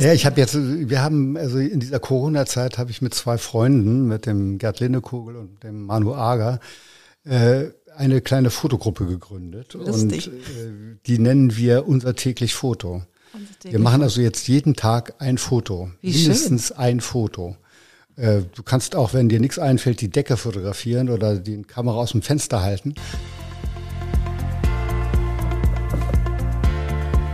ja, ich habe jetzt, wir haben, also in dieser Corona-Zeit habe ich mit zwei Freunden, mit dem Gerd Lindekogel und dem Manu Ager, äh, eine kleine Fotogruppe gegründet. Lustig. Und äh, die nennen wir unser täglich Foto. Wir machen also jetzt jeden Tag ein Foto. Wie mindestens schön. ein Foto. Äh, du kannst auch, wenn dir nichts einfällt, die Decke fotografieren oder die Kamera aus dem Fenster halten.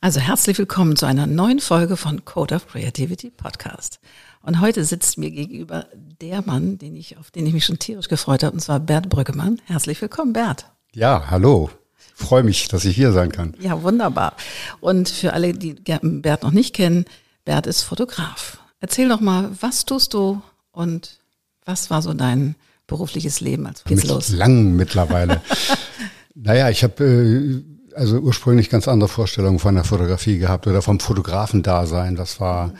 Also herzlich willkommen zu einer neuen Folge von Code of Creativity Podcast. Und heute sitzt mir gegenüber der Mann, den ich, auf den ich mich schon tierisch gefreut habe, und zwar Bert Brüggemann. Herzlich willkommen, Bert. Ja, hallo. Freue mich, dass ich hier sein kann. Ja, wunderbar. Und für alle, die Bert noch nicht kennen, Bert ist Fotograf. Erzähl doch mal, was tust du und was war so dein berufliches Leben? als geht's Mit los? Lang mittlerweile. naja, ich habe äh, also ursprünglich ganz andere Vorstellungen von der Fotografie gehabt oder vom Fotografen-Dasein. Das war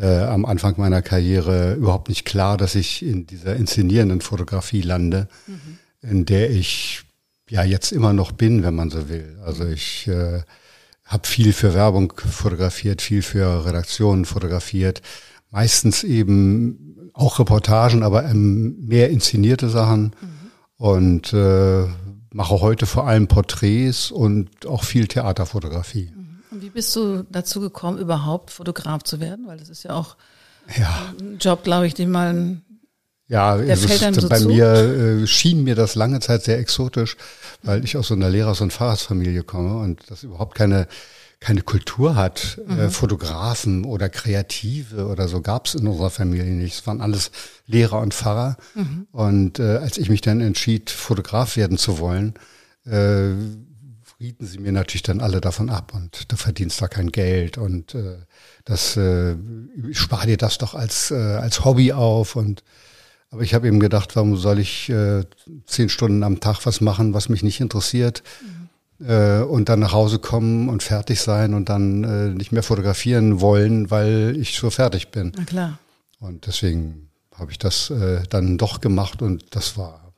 äh, am Anfang meiner Karriere überhaupt nicht klar, dass ich in dieser inszenierenden Fotografie lande, mhm. in der ich ja jetzt immer noch bin, wenn man so will. Also ich äh, habe viel für Werbung fotografiert, viel für Redaktionen fotografiert, meistens eben auch Reportagen, aber ähm, mehr inszenierte Sachen. Mhm. Und äh, mache heute vor allem Porträts und auch viel Theaterfotografie. Mhm. Und wie bist du dazu gekommen, überhaupt Fotograf zu werden? Weil das ist ja auch ja. ein Job, glaube ich, den man ja, der fällt einem so bei zu? mir äh, schien mir das lange Zeit sehr exotisch, weil ich aus so einer Lehrers- und Pfarrersfamilie komme und das überhaupt keine keine Kultur hat, äh, mhm. äh, Fotografen oder Kreative oder so gab es in unserer Familie nicht. Es waren alles Lehrer und Pfarrer. Mhm. Und äh, als ich mich dann entschied, Fotograf werden zu wollen, äh, rieten sie mir natürlich dann alle davon ab und du verdienst da kein Geld und äh, das äh, spar dir das doch als äh, als Hobby auf und aber ich habe eben gedacht, warum soll ich äh, zehn Stunden am Tag was machen, was mich nicht interessiert? Mhm und dann nach Hause kommen und fertig sein und dann äh, nicht mehr fotografieren wollen, weil ich so fertig bin. Na klar. Und deswegen habe ich das äh, dann doch gemacht und das war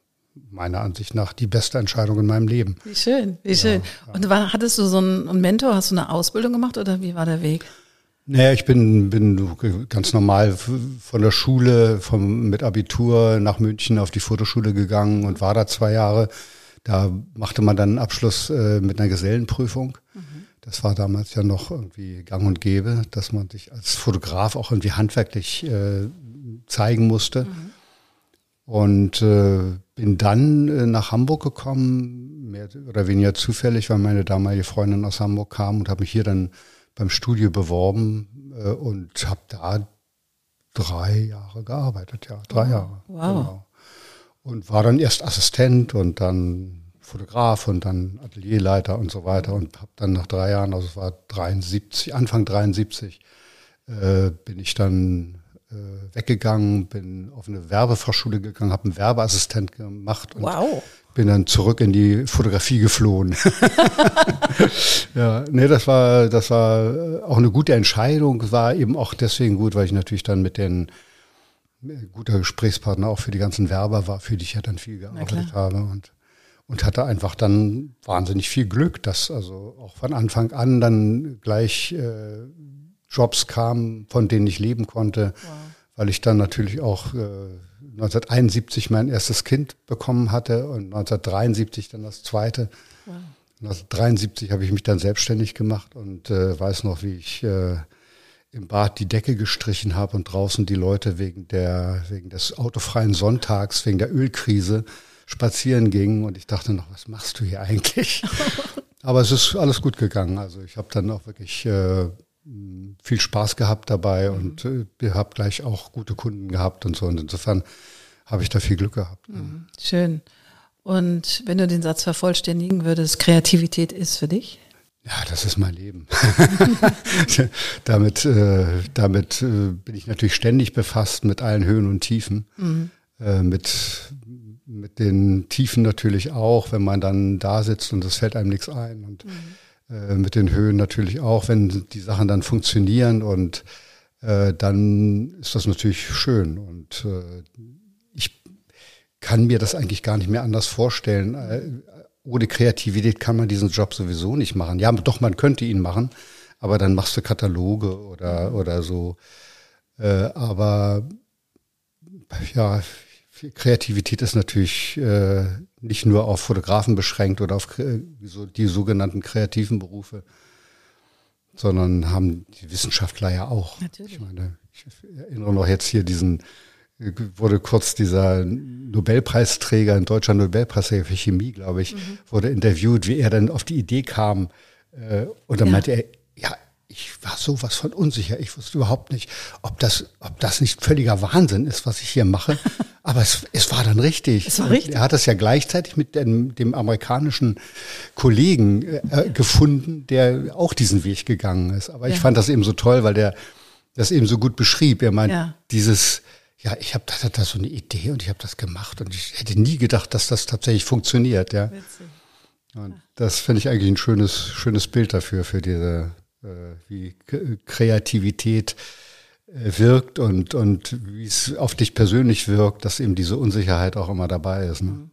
meiner Ansicht nach die beste Entscheidung in meinem Leben. Wie schön, wie schön. Ja. Und war, hattest du so einen Mentor, hast du eine Ausbildung gemacht oder wie war der Weg? Naja, ich bin, bin ganz normal von der Schule, vom, mit Abitur nach München auf die Fotoschule gegangen und war da zwei Jahre da machte man dann einen Abschluss äh, mit einer Gesellenprüfung. Mhm. Das war damals ja noch irgendwie gang und gäbe, dass man sich als Fotograf auch irgendwie handwerklich äh, zeigen musste. Mhm. Und äh, bin dann äh, nach Hamburg gekommen, mehr oder weniger zufällig, weil meine damalige Freundin aus Hamburg kam und habe mich hier dann beim Studio beworben äh, und habe da drei Jahre gearbeitet, ja, drei Jahre. Wow. Genau. Und war dann erst Assistent und dann Fotograf und dann Atelierleiter und so weiter und habe dann nach drei Jahren, also es war 73, Anfang 73, äh, bin ich dann äh, weggegangen, bin auf eine Werbefachschule gegangen, habe einen Werbeassistent gemacht und wow. bin dann zurück in die Fotografie geflohen. ja, nee, das war das war auch eine gute Entscheidung, war eben auch deswegen gut, weil ich natürlich dann mit den guter Gesprächspartner auch für die ganzen Werber war, für die ich ja dann viel gearbeitet habe und und hatte einfach dann wahnsinnig viel Glück, dass also auch von Anfang an dann gleich äh, Jobs kamen, von denen ich leben konnte, wow. weil ich dann natürlich auch äh, 1971 mein erstes Kind bekommen hatte und 1973 dann das zweite. Wow. 1973 habe ich mich dann selbstständig gemacht und äh, weiß noch, wie ich äh, im Bad die Decke gestrichen habe und draußen die Leute wegen der wegen des autofreien Sonntags, wegen der Ölkrise spazieren gingen und ich dachte noch, was machst du hier eigentlich? Aber es ist alles gut gegangen. Also ich habe dann auch wirklich äh, viel Spaß gehabt dabei mhm. und äh, habe gleich auch gute Kunden gehabt und so. Und insofern habe ich da viel Glück gehabt. Mhm. Schön. Und wenn du den Satz vervollständigen würdest, Kreativität ist für dich? Ja, das ist mein Leben. damit äh, damit äh, bin ich natürlich ständig befasst mit allen Höhen und Tiefen. Mhm. Äh, mit, mit den Tiefen natürlich auch, wenn man dann da sitzt und es fällt einem nichts ein. Und mhm. äh, mit den Höhen natürlich auch, wenn die Sachen dann funktionieren und äh, dann ist das natürlich schön. Und äh, ich kann mir das eigentlich gar nicht mehr anders vorstellen. Ohne Kreativität kann man diesen Job sowieso nicht machen. Ja, doch, man könnte ihn machen, aber dann machst du Kataloge oder, oder so. Äh, aber ja, Kreativität ist natürlich äh, nicht nur auf Fotografen beschränkt oder auf so die sogenannten kreativen Berufe, sondern haben die Wissenschaftler ja auch. Natürlich. Ich meine, ich erinnere noch jetzt hier diesen, wurde kurz dieser Nobelpreisträger, ein deutscher Nobelpreisträger für Chemie, glaube ich, mhm. wurde interviewt, wie er dann auf die Idee kam. Äh, und dann ja. meinte er, ja, ich war sowas von unsicher. Ich wusste überhaupt nicht, ob das, ob das nicht völliger Wahnsinn ist, was ich hier mache. Aber es, es war dann richtig. Es war richtig. Er hat das ja gleichzeitig mit dem, dem amerikanischen Kollegen äh, gefunden, der auch diesen Weg gegangen ist. Aber ja. ich fand das eben so toll, weil der das eben so gut beschrieb. Er meint, ja. dieses, ja, ich habe da, da so eine Idee und ich habe das gemacht und ich hätte nie gedacht, dass das tatsächlich funktioniert. Ja. Witzig. Und das finde ich eigentlich ein schönes, schönes Bild dafür, für diese äh, wie Kreativität äh, wirkt und, und wie es auf dich persönlich wirkt, dass eben diese Unsicherheit auch immer dabei ist. Ne? Mhm.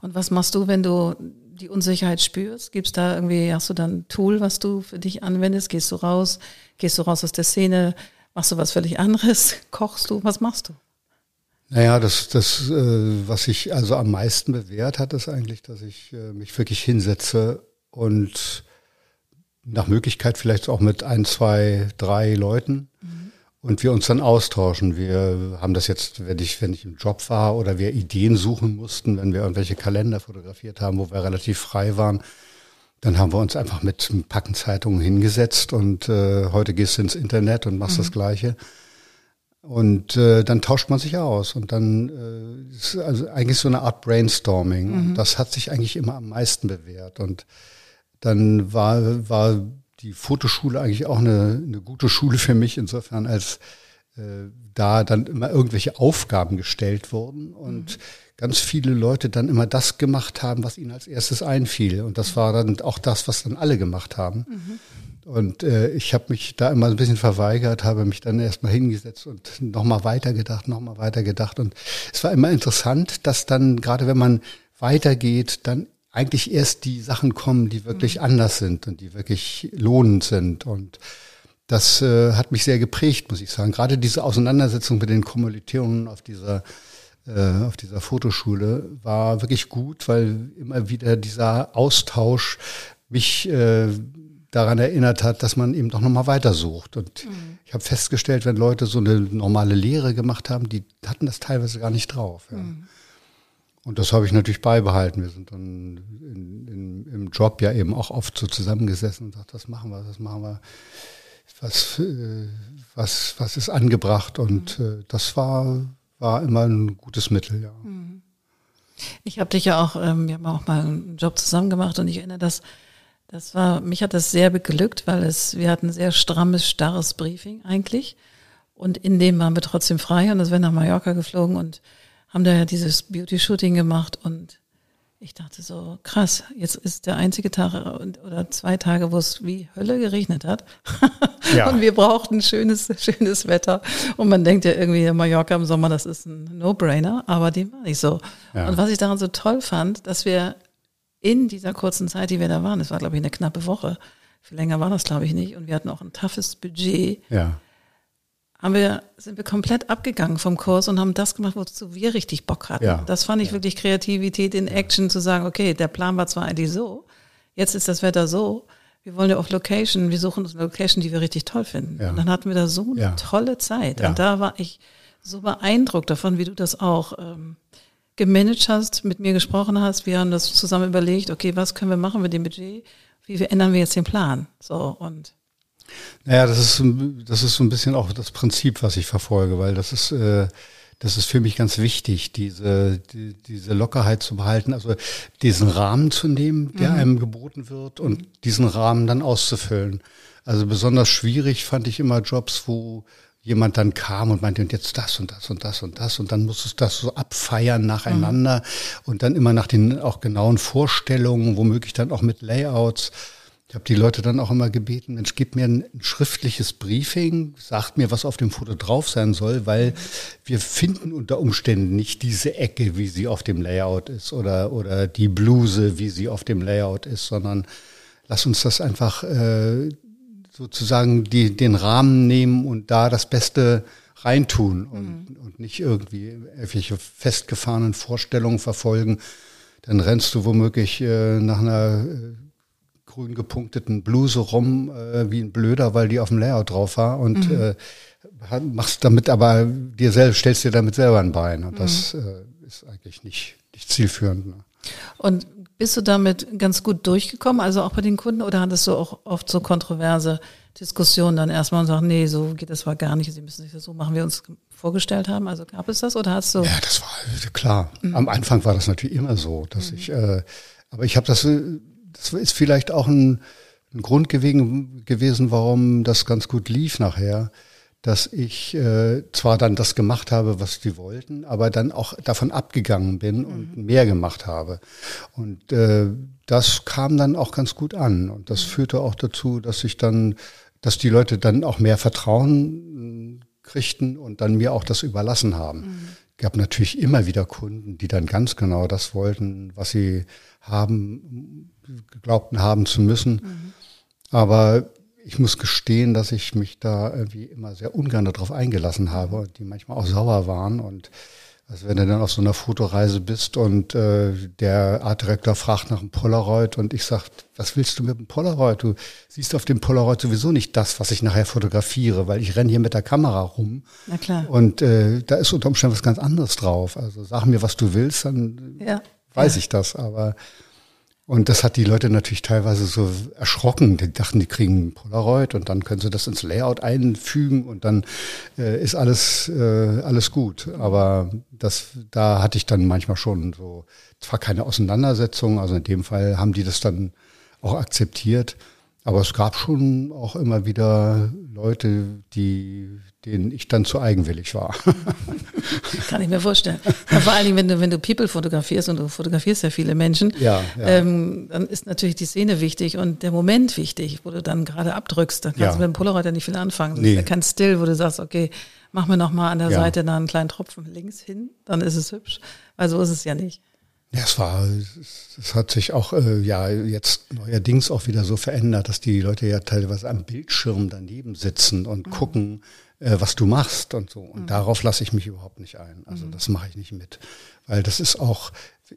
Und was machst du, wenn du die Unsicherheit spürst? Gibt's da irgendwie, hast du dann ein Tool, was du für dich anwendest? Gehst du raus? Gehst du raus aus der Szene? Machst du was völlig anderes? Kochst du? Was machst du? Naja, das, das, äh, was sich also am meisten bewährt hat, ist eigentlich, dass ich mich wirklich hinsetze und nach Möglichkeit vielleicht auch mit ein, zwei, drei Leuten mhm. und wir uns dann austauschen. Wir haben das jetzt, wenn ich, wenn ich im Job war oder wir Ideen suchen mussten, wenn wir irgendwelche Kalender fotografiert haben, wo wir relativ frei waren, dann haben wir uns einfach mit Packenzeitungen hingesetzt und äh, heute gehst du ins Internet und machst mhm. das Gleiche. Und äh, dann tauscht man sich aus und dann äh, ist also eigentlich so eine Art Brainstorming. Mhm. Und das hat sich eigentlich immer am meisten bewährt. Und dann war, war die Fotoschule eigentlich auch eine, eine gute Schule für mich, insofern als äh, da dann immer irgendwelche Aufgaben gestellt wurden und mhm. Ganz viele Leute dann immer das gemacht haben, was ihnen als erstes einfiel. Und das war dann auch das, was dann alle gemacht haben. Mhm. Und äh, ich habe mich da immer ein bisschen verweigert, habe mich dann erstmal hingesetzt und nochmal weitergedacht, nochmal weitergedacht. Und es war immer interessant, dass dann, gerade wenn man weitergeht, dann eigentlich erst die Sachen kommen, die wirklich mhm. anders sind und die wirklich lohnend sind. Und das äh, hat mich sehr geprägt, muss ich sagen. Gerade diese Auseinandersetzung mit den Kommilitonen auf dieser äh, auf dieser Fotoschule war wirklich gut, weil immer wieder dieser Austausch mich äh, daran erinnert hat, dass man eben doch nochmal weitersucht. Und mhm. ich habe festgestellt, wenn Leute so eine normale Lehre gemacht haben, die hatten das teilweise gar nicht drauf. Ja. Mhm. Und das habe ich natürlich beibehalten. Wir sind dann in, in, im Job ja eben auch oft so zusammengesessen und gesagt, das machen wir, das machen wir. Was, äh, was, was ist angebracht? Und mhm. äh, das war, war immer ein gutes Mittel, ja. Mhm. Ich habe dich ja auch, ähm, wir haben auch mal einen Job zusammen gemacht und ich erinnere, dass das war, mich hat das sehr beglückt, weil es, wir hatten ein sehr strammes, starres Briefing eigentlich. Und in dem waren wir trotzdem frei und es wäre nach Mallorca geflogen und haben da ja dieses Beauty-Shooting gemacht und ich dachte so, krass, jetzt ist der einzige Tag oder zwei Tage, wo es wie Hölle geregnet hat. Ja. und wir brauchten schönes, schönes Wetter. Und man denkt ja irgendwie, Mallorca im Sommer, das ist ein No-Brainer, aber dem war nicht so. Ja. Und was ich daran so toll fand, dass wir in dieser kurzen Zeit, die wir da waren, das war glaube ich eine knappe Woche, viel länger war das glaube ich nicht, und wir hatten auch ein toughes Budget. Ja haben wir, sind wir komplett abgegangen vom Kurs und haben das gemacht, wozu wir richtig Bock hatten. Ja. Das fand ich ja. wirklich Kreativität in Action, zu sagen, okay, der Plan war zwar eigentlich so, jetzt ist das Wetter so, wir wollen ja auf Location, wir suchen uns eine Location, die wir richtig toll finden. Ja. Und dann hatten wir da so eine tolle Zeit. Und da war ich so beeindruckt davon, wie du das auch ähm, gemanagt hast, mit mir gesprochen hast. Wir haben das zusammen überlegt, okay, was können wir machen mit dem Budget? Wie ändern wir jetzt den Plan? So, und naja, das ist, das ist so ein bisschen auch das Prinzip, was ich verfolge, weil das ist, äh, das ist für mich ganz wichtig, diese, die, diese Lockerheit zu behalten, also diesen Rahmen zu nehmen, der mhm. einem geboten wird und diesen Rahmen dann auszufüllen. Also besonders schwierig fand ich immer Jobs, wo jemand dann kam und meinte, und jetzt das und das und das und das und dann musstest du das so abfeiern nacheinander mhm. und dann immer nach den auch genauen Vorstellungen, womöglich dann auch mit Layouts. Ich habe die Leute dann auch immer gebeten, Mensch, gib mir ein, schriftliches Briefing, sagt mir, was auf dem Foto drauf sein soll, weil wir finden unter Umständen nicht diese Ecke, wie sie auf dem Layout ist oder, oder die Bluse, wie sie auf dem Layout ist, sondern lass uns das einfach äh, sozusagen die, den Rahmen nehmen und da das Beste reintun und, mhm. und nicht irgendwie irgendwelche festgefahrenen Vorstellungen verfolgen. Dann rennst du womöglich äh, nach einer äh, grün gepunkteten Bluse rum äh, wie ein Blöder, weil die auf dem Layout drauf war und mhm. äh, machst damit aber dir selbst, stellst dir damit selber ein Bein und mhm. das äh, ist eigentlich nicht, nicht zielführend. Ne? Und bist du damit ganz gut durchgekommen, also auch bei den Kunden, oder hattest du auch oft so kontroverse Diskussionen dann erstmal und sagen, nee, so geht das war gar nicht, sie müssen sich das so machen, wie wir uns vorgestellt haben? Also gab es das oder hast du? Ja, das war klar. Mhm. Am Anfang war das natürlich immer so, dass mhm. ich, äh, aber ich habe das, äh, das ist vielleicht auch ein, ein Grund gewesen, gewesen, warum das ganz gut lief nachher dass ich äh, zwar dann das gemacht habe, was die wollten, aber dann auch davon abgegangen bin und mhm. mehr gemacht habe. Und äh, das kam dann auch ganz gut an. Und das mhm. führte auch dazu, dass ich dann, dass die Leute dann auch mehr Vertrauen äh, kriegten und dann mir auch das überlassen haben. Mhm. gab natürlich immer wieder Kunden, die dann ganz genau das wollten, was sie haben, glaubten haben zu müssen. Mhm. Aber ich muss gestehen, dass ich mich da irgendwie immer sehr ungern darauf eingelassen habe und die manchmal auch sauer waren. Und also wenn du dann auf so einer Fotoreise bist und äh, der Artdirektor fragt nach einem Polaroid und ich sag, was willst du mit dem Polaroid? Du siehst auf dem Polaroid sowieso nicht das, was ich nachher fotografiere, weil ich renne hier mit der Kamera rum. Na klar. Und äh, da ist unter Umständen was ganz anderes drauf. Also sag mir, was du willst, dann ja. weiß ja. ich das. Aber und das hat die Leute natürlich teilweise so erschrocken. Die dachten, die kriegen Polaroid und dann können sie das ins Layout einfügen und dann äh, ist alles, äh, alles gut. Aber das, da hatte ich dann manchmal schon so, zwar keine Auseinandersetzung, also in dem Fall haben die das dann auch akzeptiert. Aber es gab schon auch immer wieder Leute, die, denen ich dann zu eigenwillig war. Kann ich mir vorstellen. Ja, vor allen Dingen, wenn du, wenn du People fotografierst und du fotografierst ja viele Menschen, ja, ja. Ähm, dann ist natürlich die Szene wichtig und der Moment wichtig, wo du dann gerade abdrückst. Dann kannst du mit dem Polaroid ja nicht viel anfangen. Nee. ja kein Still, wo du sagst, okay, mach mir noch mal an der Seite da einen kleinen Tropfen links hin, dann ist es hübsch. Weil so ist es ja nicht. Ja, es war, es hat sich auch äh, ja jetzt neuerdings auch wieder so verändert, dass die Leute ja teilweise am Bildschirm daneben sitzen und mhm. gucken, äh, was du machst und so. Und mhm. darauf lasse ich mich überhaupt nicht ein. Also mhm. das mache ich nicht mit, weil das ist auch,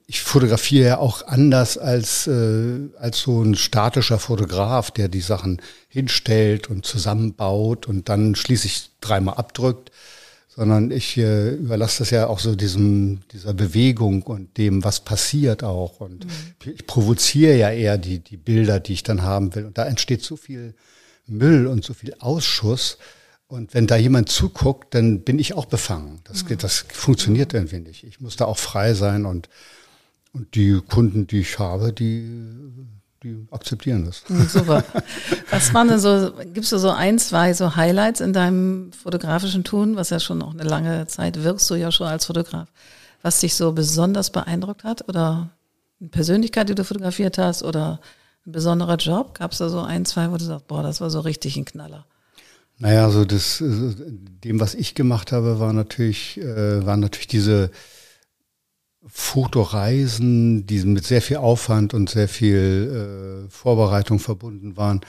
ich fotografiere ja auch anders als äh, als so ein statischer Fotograf, der die Sachen hinstellt und zusammenbaut und dann schließlich dreimal abdrückt sondern ich äh, überlasse das ja auch so diesem, dieser Bewegung und dem, was passiert auch. Und mhm. ich provoziere ja eher die, die Bilder, die ich dann haben will. Und da entsteht so viel Müll und so viel Ausschuss. Und wenn da jemand zuguckt, dann bin ich auch befangen. Das, mhm. das funktioniert irgendwie nicht. Ich muss da auch frei sein und, und die Kunden, die ich habe, die die akzeptieren das. Hm, super. Was waren denn so, gibst du so ein, zwei so Highlights in deinem fotografischen Tun, was ja schon noch eine lange Zeit wirkst du ja schon als Fotograf, was dich so besonders beeindruckt hat oder eine Persönlichkeit, die du fotografiert hast oder ein besonderer Job? Gab es da so ein, zwei, wo du sagst, boah, das war so richtig ein Knaller? Naja, so das, dem, was ich gemacht habe, war natürlich, äh, waren natürlich diese Fotoreisen, die mit sehr viel Aufwand und sehr viel äh, Vorbereitung verbunden waren,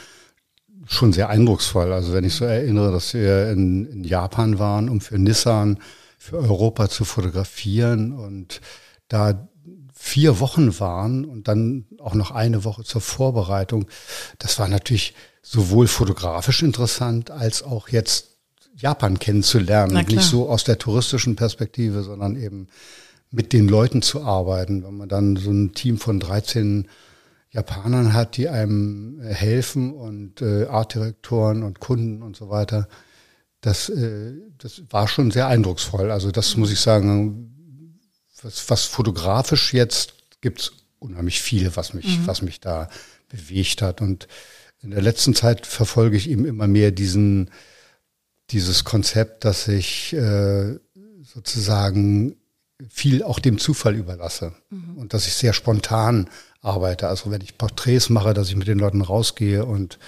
schon sehr eindrucksvoll. Also wenn ich so erinnere, dass wir in, in Japan waren, um für Nissan, für Europa zu fotografieren und da vier Wochen waren und dann auch noch eine Woche zur Vorbereitung. Das war natürlich sowohl fotografisch interessant als auch jetzt Japan kennenzulernen. Nicht so aus der touristischen Perspektive, sondern eben mit den Leuten zu arbeiten. Wenn man dann so ein Team von 13 Japanern hat, die einem äh, helfen und äh, Artdirektoren und Kunden und so weiter, das, äh, das war schon sehr eindrucksvoll. Also das muss ich sagen, was, was fotografisch jetzt gibt's unheimlich viel, was mich, mhm. was mich da bewegt hat. Und in der letzten Zeit verfolge ich eben immer mehr diesen, dieses Konzept, dass ich äh, sozusagen viel auch dem Zufall überlasse mhm. und dass ich sehr spontan arbeite. Also wenn ich Porträts mache, dass ich mit den Leuten rausgehe und,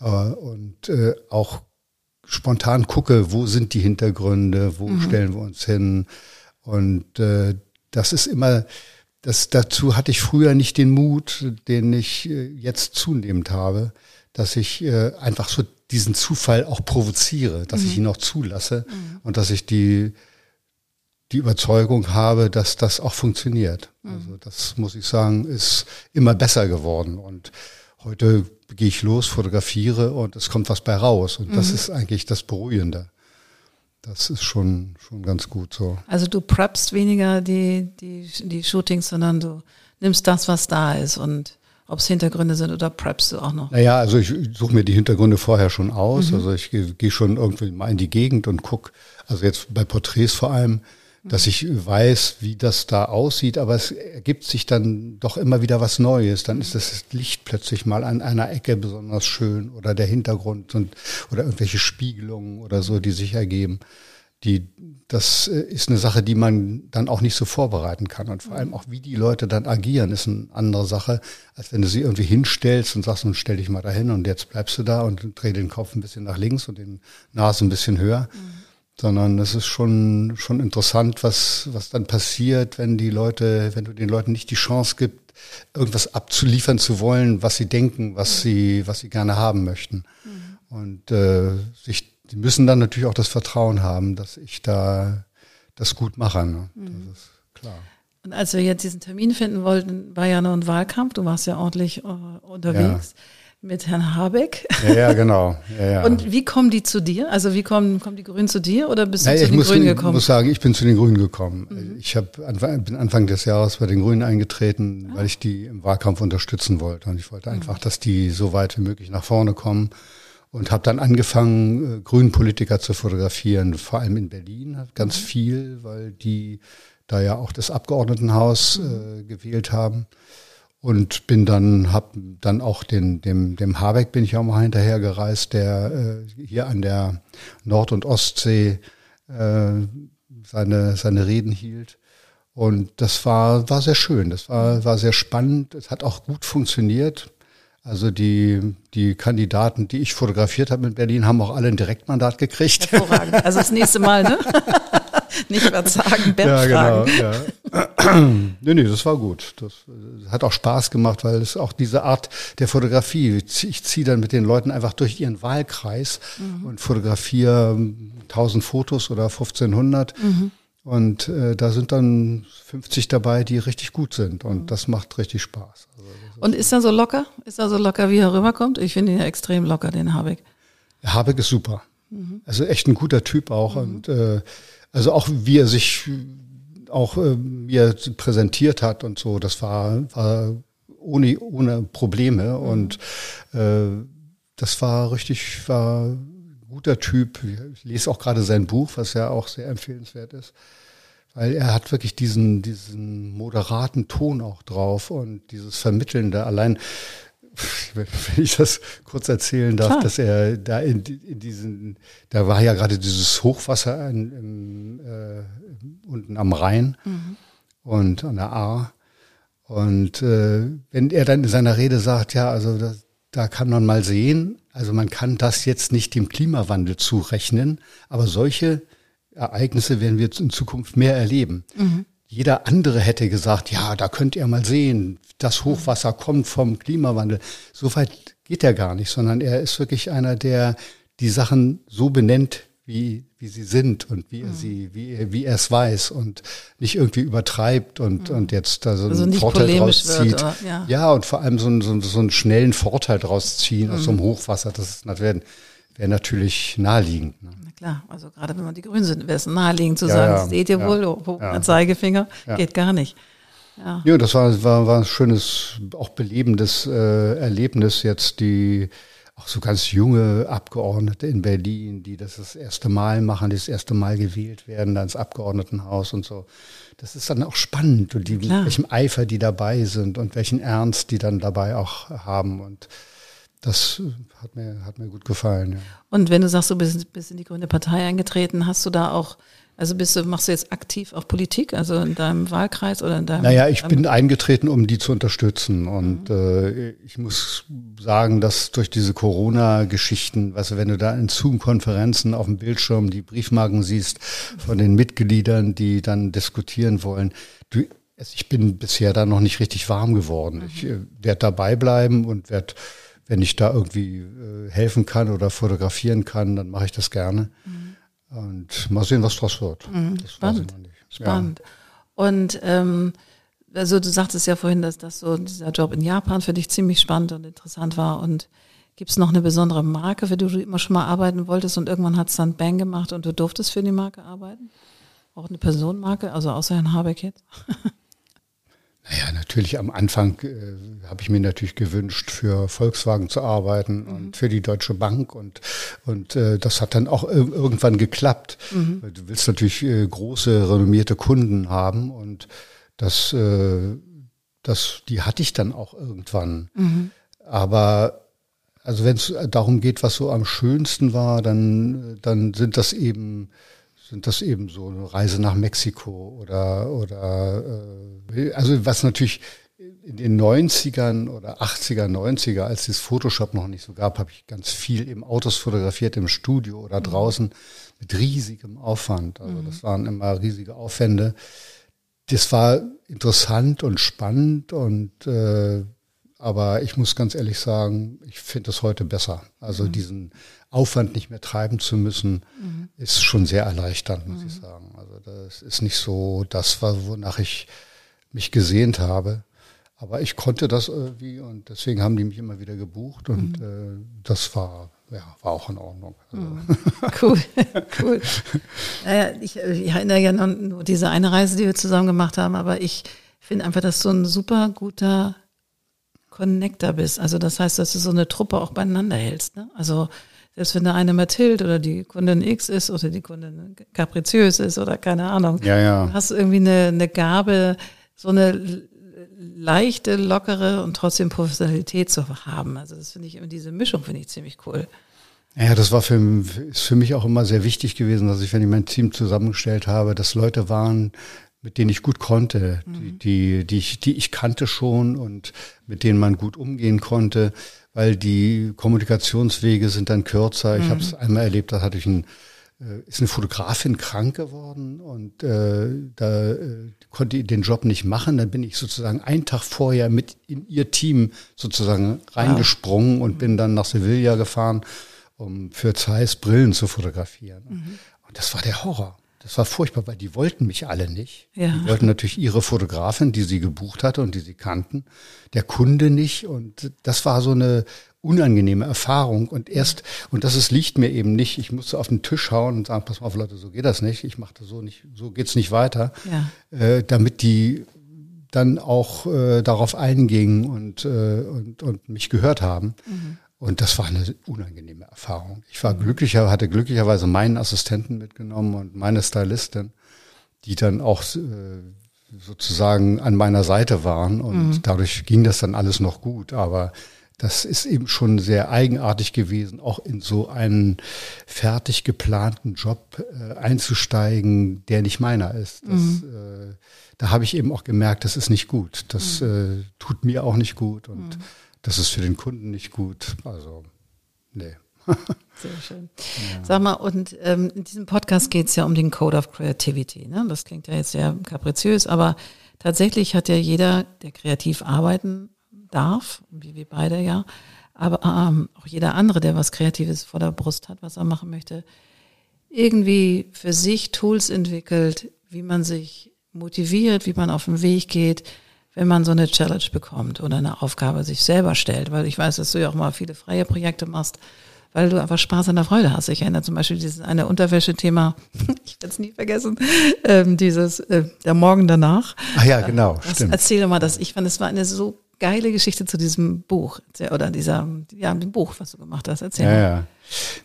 äh, und äh, auch spontan gucke, wo sind die Hintergründe, wo mhm. stellen wir uns hin. Und äh, das ist immer, das, dazu hatte ich früher nicht den Mut, den ich äh, jetzt zunehmend habe, dass ich äh, einfach so diesen Zufall auch provoziere, dass mhm. ich ihn auch zulasse mhm. und dass ich die, die Überzeugung habe, dass das auch funktioniert. Mhm. Also das muss ich sagen, ist immer besser geworden. Und heute gehe ich los, fotografiere und es kommt was bei raus. Und das mhm. ist eigentlich das Beruhigende. Das ist schon, schon ganz gut so. Also du preppst weniger die, die, die Shootings, sondern du nimmst das, was da ist und ob es Hintergründe sind oder preppst du auch noch? Naja, also ich suche mir die Hintergründe vorher schon aus. Mhm. Also ich gehe geh schon irgendwie mal in die Gegend und guck, also jetzt bei Porträts vor allem, dass ich weiß, wie das da aussieht, aber es ergibt sich dann doch immer wieder was Neues. Dann ist das Licht plötzlich mal an einer Ecke besonders schön oder der Hintergrund und, oder irgendwelche Spiegelungen oder so, die sich ergeben. Die, das äh, ist eine Sache, die man dann auch nicht so vorbereiten kann. Und vor allem auch, wie die Leute dann agieren, ist eine andere Sache, als wenn du sie irgendwie hinstellst und sagst, nun stell dich mal dahin und jetzt bleibst du da und dreh den Kopf ein bisschen nach links und den Nase ein bisschen höher. Mhm sondern es ist schon, schon interessant, was, was dann passiert, wenn die Leute, wenn du den Leuten nicht die Chance gibt, irgendwas abzuliefern zu wollen, was sie denken, was sie, was sie gerne haben möchten. Mhm. Und äh, sich, die müssen dann natürlich auch das Vertrauen haben, dass ich da das gut mache. Ne? Mhm. Das ist klar. Und als wir jetzt diesen Termin finden wollten, war ja noch ein Wahlkampf, du warst ja ordentlich äh, unterwegs. Ja mit Herrn Habeck. Ja, ja genau. Ja, ja. Und wie kommen die zu dir? Also wie kommen, kommen die Grünen zu dir oder bist du naja, zu den Grünen gekommen? Ich muss sagen, ich bin zu den Grünen gekommen. Mhm. Ich hab, bin Anfang des Jahres bei den Grünen eingetreten, ah. weil ich die im Wahlkampf unterstützen wollte. Und ich wollte mhm. einfach, dass die so weit wie möglich nach vorne kommen. Und habe dann angefangen, äh, Grünen Politiker zu fotografieren, vor allem in Berlin, ganz mhm. viel, weil die da ja auch das Abgeordnetenhaus mhm. äh, gewählt haben und bin dann hab dann auch den dem dem Habeck bin ich auch mal hinterher gereist, der äh, hier an der Nord- und Ostsee äh, seine seine Reden hielt und das war war sehr schön, das war war sehr spannend, es hat auch gut funktioniert. Also die, die Kandidaten, die ich fotografiert habe in Berlin, haben auch alle ein Direktmandat gekriegt. Hervorragend. Also das nächste Mal, ne? Nicht verzagen, Bert Ja, genau. Ja. nee, nee, das war gut. Das, das hat auch Spaß gemacht, weil es auch diese Art der Fotografie. Ich ziehe dann mit den Leuten einfach durch ihren Wahlkreis mhm. und fotografiere 1000 Fotos oder 1500. Mhm. Und äh, da sind dann 50 dabei, die richtig gut sind. Und mhm. das macht richtig Spaß. Also, und ist er so locker? Ist er so locker, wie er rüberkommt? Ich finde ihn ja extrem locker, den Habeck. Habeck ist super. Mhm. Also echt ein guter Typ auch. Mhm. Und äh, also auch wie er sich auch äh, er präsentiert hat und so, das war, war ohne, ohne Probleme. Mhm. Und äh, das war richtig, war ein guter Typ. Ich lese auch gerade sein Buch, was ja auch sehr empfehlenswert ist. Weil er hat wirklich diesen, diesen moderaten Ton auch drauf und dieses Vermittelnde. Allein wenn ich das kurz erzählen darf, Klar. dass er da in, in, diesen, da war ja gerade dieses Hochwasser in, im, äh, unten am Rhein mhm. und an der Ahr. Und äh, wenn er dann in seiner Rede sagt, ja, also das, da kann man mal sehen, also man kann das jetzt nicht dem Klimawandel zurechnen, aber solche Ereignisse werden wir in Zukunft mehr erleben. Mhm. Jeder andere hätte gesagt, ja, da könnt ihr mal sehen, das Hochwasser kommt vom Klimawandel. So weit geht er gar nicht, sondern er ist wirklich einer, der die Sachen so benennt, wie, wie sie sind und wie er mhm. sie, wie, wie er es weiß und nicht irgendwie übertreibt und, mhm. und jetzt da so also einen Vorteil draus zieht. Wird, oder, ja. ja. und vor allem so einen, so, so einen schnellen Vorteil draus ziehen mhm. aus so einem mhm. Hochwasser, das wäre wär natürlich naheliegend. Ne? Klar, also gerade wenn man die Grünen sind, wäre es naheliegend zu ja, sagen, ja, seht ihr ja, wohl, oh, ja. Zeigefinger, geht gar nicht. Ja, ja das war, war, war ein schönes, auch belebendes äh, Erlebnis jetzt, die auch so ganz junge Abgeordnete in Berlin, die das das erste Mal machen, die das erste Mal gewählt werden, dann ins Abgeordnetenhaus und so. Das ist dann auch spannend und die, welchem Eifer die dabei sind und welchen Ernst die dann dabei auch haben und das hat mir, hat mir gut gefallen. Ja. Und wenn du sagst, du bist, bist in die Grüne Partei eingetreten, hast du da auch also bist du, machst du jetzt aktiv auch Politik, also in deinem Wahlkreis oder in deinem? Naja, ich bin eingetreten, um die zu unterstützen. Und mhm. äh, ich muss sagen, dass durch diese Corona-Geschichten, weißt du, wenn du da in Zoom-Konferenzen auf dem Bildschirm die Briefmarken siehst von den Mitgliedern, die dann diskutieren wollen, du, ich bin bisher da noch nicht richtig warm geworden. Mhm. Ich äh, werde dabei bleiben und werde, wenn ich da irgendwie äh, helfen kann oder fotografieren kann, dann mache ich das gerne. Mhm. Und mal sehen, was draus wird. Mhm, spannend. Spannend. Ja. Und ähm, also du sagtest ja vorhin, dass das so dieser Job in Japan für dich ziemlich spannend und interessant war. Und gibt es noch eine besondere Marke, für die du immer schon mal arbeiten wolltest und irgendwann hat es dann Bang gemacht und du durftest für die Marke arbeiten? Auch eine Personenmarke, also außer Herrn Habeck jetzt? Naja, natürlich am Anfang äh, habe ich mir natürlich gewünscht, für Volkswagen zu arbeiten mhm. und für die Deutsche Bank und und äh, das hat dann auch irgendwann geklappt. Mhm. Du willst natürlich äh, große renommierte Kunden haben und das äh, das die hatte ich dann auch irgendwann. Mhm. Aber also wenn es darum geht, was so am schönsten war, dann dann sind das eben sind das eben so eine Reise nach Mexiko oder oder äh, also was natürlich in den 90ern oder 80er, 90er, als es Photoshop noch nicht so gab, habe ich ganz viel im Autos fotografiert, im Studio oder mhm. draußen mit riesigem Aufwand. Also das mhm. waren immer riesige Aufwände. Das war interessant und spannend und äh, aber ich muss ganz ehrlich sagen, ich finde es heute besser. Also mhm. diesen Aufwand nicht mehr treiben zu müssen, mhm. ist schon sehr erleichternd, muss mhm. ich sagen. Also das ist nicht so das, wonach ich mich gesehnt habe. Aber ich konnte das irgendwie und deswegen haben die mich immer wieder gebucht und mhm. äh, das war ja, war auch in Ordnung. Also. Mhm. Cool, cool. Naja, ich, ich erinnere ja nur diese eine Reise, die wir zusammen gemacht haben, aber ich finde einfach, dass du ein super guter Connector bist. Also das heißt, dass du so eine Truppe auch beieinander hältst. Ne? Also selbst wenn da eine Mathilde oder die Kundin X ist oder die Kundin kapriziös ist oder keine Ahnung, ja, ja. du hast irgendwie eine, eine Gabe, so eine leichte, lockere und trotzdem Professionalität zu haben. Also das finde ich, diese Mischung finde ich ziemlich cool. Ja, das war für, ist für mich auch immer sehr wichtig gewesen, dass ich, wenn ich mein Team zusammengestellt habe, dass Leute waren, mit denen ich gut konnte, mhm. die, die, die, ich, die ich kannte schon und mit denen man gut umgehen konnte weil die Kommunikationswege sind dann kürzer. Mhm. Ich habe es einmal erlebt, da hatte ich ein äh, ist eine Fotografin krank geworden und äh, da äh, konnte ich den Job nicht machen. Dann bin ich sozusagen einen Tag vorher mit in ihr Team sozusagen reingesprungen wow. und bin dann nach Sevilla gefahren, um für Zeiss Brillen zu fotografieren. Mhm. Und das war der Horror. Das war furchtbar, weil die wollten mich alle nicht. Ja. Die wollten natürlich ihre Fotografin, die sie gebucht hatte und die sie kannten, der Kunde nicht. Und das war so eine unangenehme Erfahrung. Und erst, und das ist, liegt mir eben nicht, ich musste auf den Tisch hauen und sagen, pass mal auf Leute, so geht das nicht. Ich mache das so nicht, so geht's nicht weiter. Ja. Äh, damit die dann auch äh, darauf eingingen und, äh, und, und mich gehört haben. Mhm. Und das war eine unangenehme Erfahrung. Ich war glücklicher, hatte glücklicherweise meinen Assistenten mitgenommen und meine Stylistin, die dann auch äh, sozusagen an meiner Seite waren und mhm. dadurch ging das dann alles noch gut. Aber das ist eben schon sehr eigenartig gewesen, auch in so einen fertig geplanten Job äh, einzusteigen, der nicht meiner ist. Das, mhm. äh, da habe ich eben auch gemerkt, das ist nicht gut. Das mhm. äh, tut mir auch nicht gut und mhm. Das ist für den Kunden nicht gut. Also, nee. Sehr schön. Ja. Sag mal, und ähm, in diesem Podcast geht es ja um den Code of Creativity. Ne? Das klingt ja jetzt sehr kapriziös, aber tatsächlich hat ja jeder, der kreativ arbeiten darf, wie wir beide ja, aber ähm, auch jeder andere, der was Kreatives vor der Brust hat, was er machen möchte, irgendwie für sich Tools entwickelt, wie man sich motiviert, wie man auf den Weg geht, wenn man so eine Challenge bekommt oder eine Aufgabe sich selber stellt, weil ich weiß, dass du ja auch mal viele freie Projekte machst, weil du einfach Spaß an der Freude hast. Ich erinnere zum Beispiel dieses eine Unterwäsche-Thema, ich werde es nie vergessen, ähm, dieses äh, der Morgen danach. Ah ja, genau, das, stimmt. Erzähl doch mal das. Ich fand, es war eine so geile Geschichte zu diesem Buch oder dieser, ja, dem Buch, was du gemacht hast. Erzähl ja. Ja.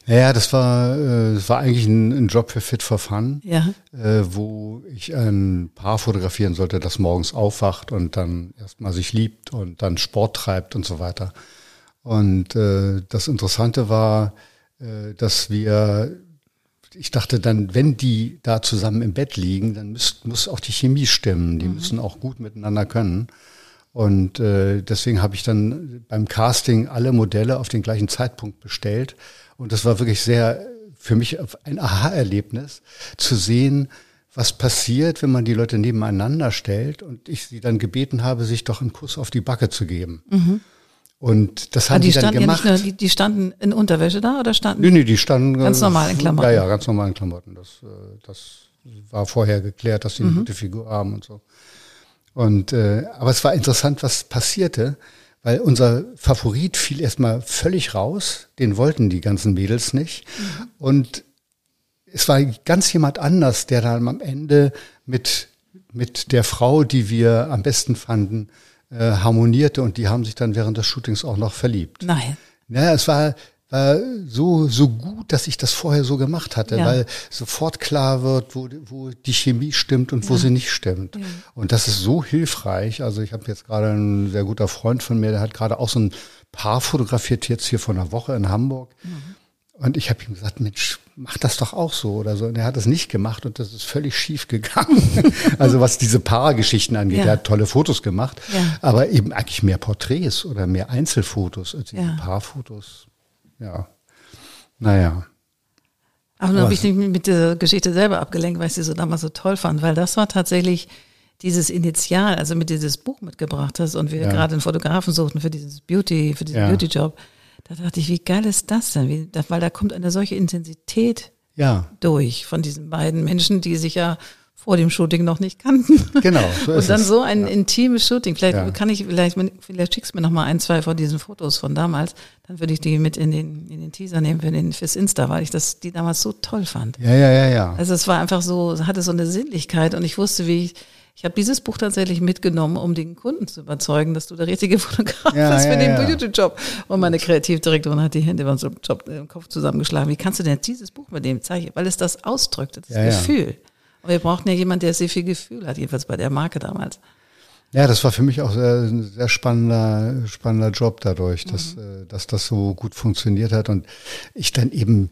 Naja, das war, äh, das war eigentlich ein, ein Job für Fit for Fun, Ja. äh, wo ich ein Paar fotografieren sollte, das morgens aufwacht und dann erstmal sich liebt und dann Sport treibt und so weiter. Und äh, das Interessante war, äh, dass wir, ich dachte dann, wenn die da zusammen im Bett liegen, dann müsst, muss auch die Chemie stimmen. Die müssen auch gut miteinander können. Und äh, deswegen habe ich dann beim Casting alle Modelle auf den gleichen Zeitpunkt bestellt. Und das war wirklich sehr für mich ein Aha-Erlebnis, zu sehen, was passiert, wenn man die Leute nebeneinander stellt und ich sie dann gebeten habe, sich doch einen Kuss auf die Backe zu geben. Und das haben die die, dann ja gemacht. nicht nur, die, die standen in Unterwäsche da oder standen? Nee, nee, die standen Ganz äh, normal in Klamotten. Ja, ja, ganz normal in Klamotten. Das, äh, das war vorher geklärt, dass sie Mhm. eine gute Figur haben und so. Und äh, aber es war interessant, was passierte, weil unser Favorit fiel erstmal völlig raus. Den wollten die ganzen Mädels nicht. Mhm. Und es war ganz jemand anders, der dann am Ende mit mit der Frau, die wir am besten fanden, äh, harmonierte und die haben sich dann während des Shootings auch noch verliebt. Nein. Naja, es war, war so, so gut, dass ich das vorher so gemacht hatte, Ja. weil sofort klar wird, wo, wo die Chemie stimmt und wo sie nicht stimmt. Und das ist so hilfreich. Also ich habe jetzt gerade ein sehr guter Freund von mir, der hat gerade auch so ein Paar fotografiert jetzt hier vor einer Woche in Hamburg. Und ich habe ihm gesagt, Mensch, mach das doch auch so oder so. Und er hat es nicht gemacht und das ist völlig schief gegangen. also was diese Paargeschichten angeht. Ja. Er hat tolle Fotos gemacht, Ja. aber eben eigentlich mehr Porträts oder mehr Einzelfotos als Ja. Paarfotos. Ja. Naja. Aber dann habe ich mich mit der Geschichte selber abgelenkt, weil ich sie so damals so toll fand, weil das war tatsächlich dieses Initial, also mit dieses Buch mitgebracht hast und wir Ja. gerade einen Fotografen suchten für dieses Beauty, für diesen Ja. Beauty-Job. Da dachte ich, wie geil ist das denn? Wie, weil da kommt eine solche Intensität Ja, durch von diesen beiden Menschen, die sich ja vor dem Shooting noch nicht kannten. genau. So ist Und dann es. so ein intimes Shooting. Vielleicht Ja. kann ich, vielleicht, vielleicht schickst du mir noch mal ein, zwei von diesen Fotos von damals. Dann würde ich die mit in den, in den Teaser nehmen für den, fürs Insta, weil ich das, die damals so toll fand. Ja, ja, ja, ja. Also es war einfach so, es hatte so eine Sinnlichkeit und ich wusste, wie ich, ich habe dieses Buch tatsächlich mitgenommen, um den Kunden zu überzeugen, dass du der richtige Fotograf Ja, bist für ja, den ja. Beauty-Job. Und meine Kreativdirektorin hat die Hände über den Job, im Kopf zusammengeschlagen. Wie kannst du denn dieses Buch mit dem zeichnen? Weil es das ausdrückt, das Ja, ja. Gefühl. Und wir brauchten ja jemanden, der sehr viel Gefühl hat, jedenfalls bei der Marke damals. Ja, das war für mich auch sehr, ein sehr spannender, spannender Job dadurch, dass, Mhm. äh, dass das so gut funktioniert hat und ich dann eben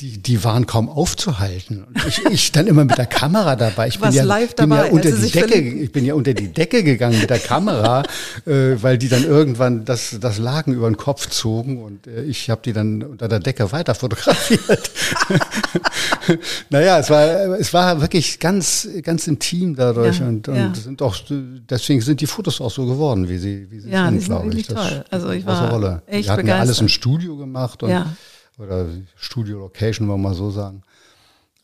die, die waren kaum aufzuhalten. Ich, ich dann immer mit der Kamera dabei. Ich bin ja, live bin ja unter als sie die Decke, ich bin ja unter die Decke gegangen mit der Kamera, äh, weil die dann irgendwann das, das Laken über den Kopf zogen und äh, ich habe die dann unter der Decke weiter fotografiert. naja, es war, es war wirklich ganz, ganz intim dadurch Ja, und, und ja. sind auch, deswegen sind die Fotos auch so geworden, wie sie, wie sie Ja, sind, glaube ich. wirklich Das toll. Also ich eine war Rolle. echt Wir hatten ja alles begeistert. im Studio gemacht und, Ja. Oder Studio Location, wollen wir mal so sagen.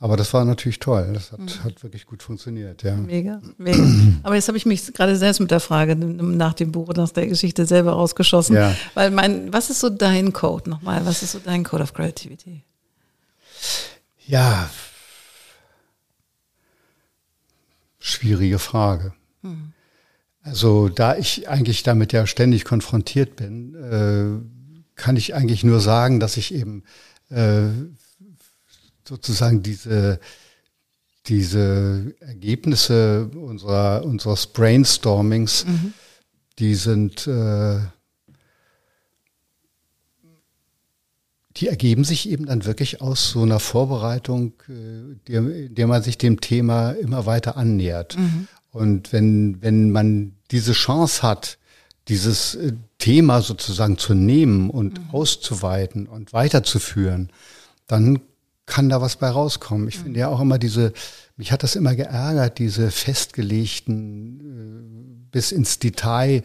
Aber das war natürlich toll. Das hat, Mhm. hat wirklich gut funktioniert, ja. Mega, mega. Aber jetzt habe ich mich gerade selbst mit der Frage nach dem Buch und nach der Geschichte selber rausgeschossen. Ja. Weil mein, was ist so dein Code nochmal? Was ist so dein Code of Creativity? Ja. Schwierige Frage. Hm. Also, da ich eigentlich damit ja ständig konfrontiert bin, äh, kann ich eigentlich nur sagen, dass ich eben äh, sozusagen diese, diese Ergebnisse unserer, unseres Brainstormings, die sind, äh, die ergeben sich eben dann wirklich aus so einer Vorbereitung, äh, der, der man sich dem Thema immer weiter annähert. Und wenn, wenn man diese Chance hat, dieses äh, Thema sozusagen zu nehmen und auszuweiten und weiterzuführen, dann kann da was bei rauskommen. Ich finde ja auch immer diese, mich hat das immer geärgert, diese festgelegten, äh, bis ins Detail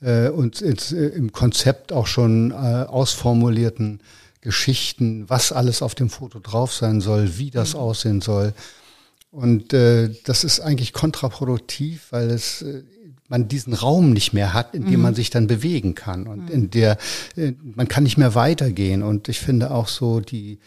äh, und ins, äh, im Konzept auch schon äh, ausformulierten Geschichten, was alles auf dem Foto drauf sein soll, wie das aussehen soll. Und äh, das ist eigentlich kontraproduktiv, weil es äh, man diesen Raum nicht mehr hat, in dem man sich dann bewegen kann und in der äh, man kann nicht mehr weitergehen. Und ich finde auch so die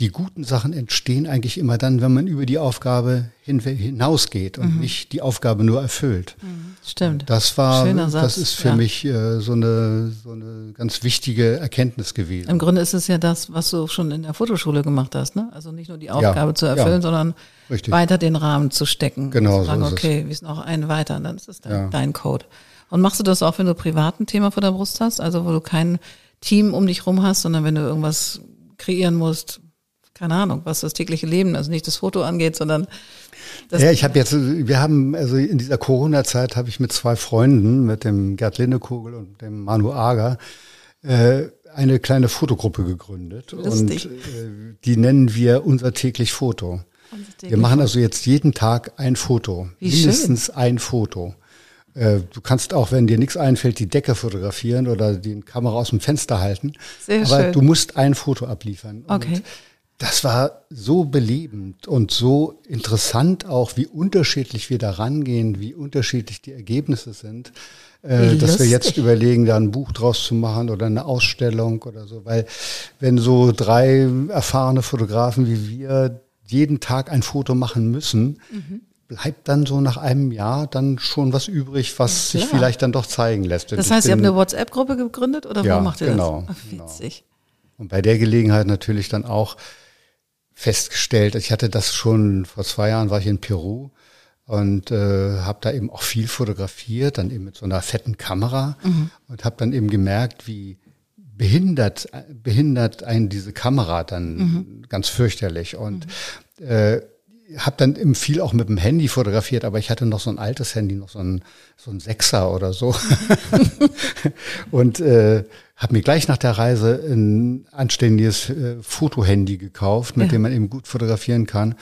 die guten Sachen entstehen eigentlich immer dann, wenn man über die Aufgabe hinausgeht und mhm. nicht die Aufgabe nur erfüllt. Mhm. Stimmt. Das war, das ist für ja. mich äh, so, eine, so eine ganz wichtige Erkenntnis gewesen. Im Grunde ist es ja das, was du schon in der Fotoschule gemacht hast, ne? Also nicht nur die Aufgabe ja. zu erfüllen, ja. sondern Richtig. weiter den Rahmen zu stecken. Genau. Und zu sagen, so okay, wir sind noch einen weiter und dann ist es dein, dein Code. Und machst du das auch, wenn du privat ein Thema vor der Brust hast? Also wo du kein Team um dich rum hast, sondern wenn du irgendwas kreieren musst, keine Ahnung, was das tägliche Leben, also nicht das Foto angeht, sondern das ja, ich habe jetzt, wir haben, also in dieser Corona-Zeit habe ich mit zwei Freunden, mit dem Gerd Lindekugel und dem Manu Ager, äh, eine kleine Fotogruppe gegründet. Lustig. Und äh, die nennen wir unser täglich Foto. Wir machen also jetzt jeden Tag ein Foto. Wie mindestens schön. ein Foto. Äh, du kannst auch, wenn dir nichts einfällt, die Decke fotografieren oder die Kamera aus dem Fenster halten. Sehr Aber schön. du musst ein Foto abliefern. Okay. Und das war so belebend und so interessant auch, wie unterschiedlich wir da rangehen, wie unterschiedlich die Ergebnisse sind, äh, dass wir jetzt überlegen, da ein Buch draus zu machen oder eine Ausstellung oder so. Weil wenn so drei erfahrene Fotografen wie wir jeden Tag ein Foto machen müssen, mhm. bleibt dann so nach einem Jahr dann schon was übrig, was ja, sich vielleicht dann doch zeigen lässt. Das heißt, ihr habt eine WhatsApp-Gruppe gegründet oder ja, wo macht ihr genau, das? Ach, witzig. Genau. Und bei der Gelegenheit natürlich dann auch festgestellt. Ich hatte das schon vor zwei Jahren, war ich in Peru und äh, habe da eben auch viel fotografiert, dann eben mit so einer fetten Kamera mhm. und habe dann eben gemerkt, wie behindert behindert einen diese Kamera dann mhm. ganz fürchterlich und mhm. äh, habe dann eben viel auch mit dem Handy fotografiert, aber ich hatte noch so ein altes Handy, noch so ein so ein Sechser oder so und äh, habe mir gleich nach der Reise ein anständiges äh, Fotohandy gekauft, mit ja. dem man eben gut fotografieren kann.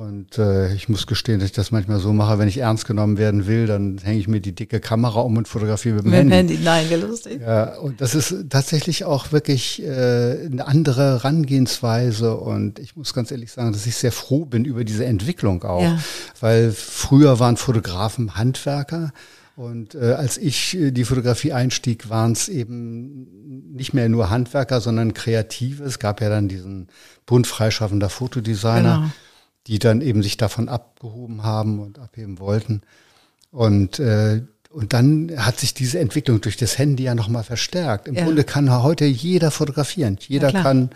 Und äh, ich muss gestehen, dass ich das manchmal so mache, wenn ich ernst genommen werden will, dann hänge ich mir die dicke Kamera um und fotografiere mit dem Handy. Handy. Nein, lustig. Ja, und das ist tatsächlich auch wirklich äh, eine andere Herangehensweise. Und ich muss ganz ehrlich sagen, dass ich sehr froh bin über diese Entwicklung auch. Ja. Weil früher waren Fotografen Handwerker. Und äh, als ich äh, die Fotografie einstieg, waren es eben nicht mehr nur Handwerker, sondern Kreative. Es gab ja dann diesen Bund freischaffender Fotodesigner, genau. Die dann eben sich davon abgehoben haben und abheben wollten. Und äh, und dann hat sich diese Entwicklung durch das Handy ja nochmal verstärkt. Im ja. Grunde kann heute jeder fotografieren. Jeder kann,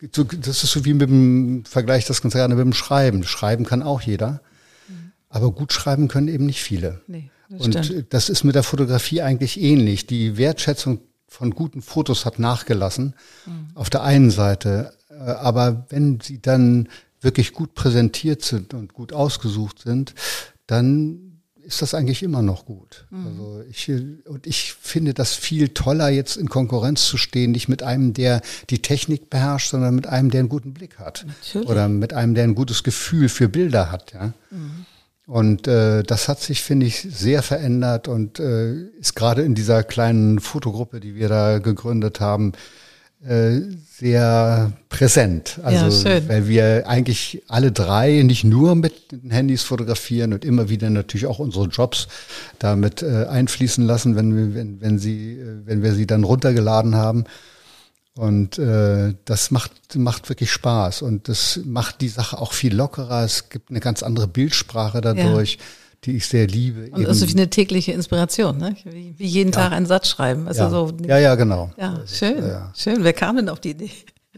das ist so wie mit dem Vergleich das ganz gerne mit dem Schreiben. Schreiben kann auch jeder. Mhm. Aber gut schreiben können eben nicht viele. Nee. Das und stimmt. das ist mit der Fotografie eigentlich ähnlich. Die Wertschätzung von guten Fotos hat nachgelassen. Mhm. Auf der einen Seite. Äh, aber wenn sie dann wirklich gut präsentiert sind und gut ausgesucht sind, dann ist das eigentlich immer noch gut. Mhm. Also ich, und ich finde das viel toller, jetzt in Konkurrenz zu stehen, nicht mit einem, der die Technik beherrscht, sondern mit einem, der einen guten Blick hat. Natürlich. Oder mit einem, der ein gutes Gefühl für Bilder hat, ja. Mhm. Und äh, das hat sich, finde ich, sehr verändert und äh, ist gerade in dieser kleinen Fotogruppe, die wir da gegründet haben, äh, sehr präsent. Also, ja, weil wir eigentlich alle drei nicht nur mit den Handys fotografieren und immer wieder natürlich auch unsere Jobs damit äh, einfließen lassen, wenn wir, wenn, wenn sie, äh, wenn wir sie dann runtergeladen haben. Und äh, das macht, macht wirklich Spaß und das macht die Sache auch viel lockerer. Es gibt eine ganz andere Bildsprache dadurch, ja. Die ich sehr liebe. Und das ist wie eine tägliche Inspiration, ne? wie, wie jeden ja. Tag einen Satz schreiben. Also ja. So, ja, ja, genau. Ja, schön, schön. Wer kam denn auf die Idee?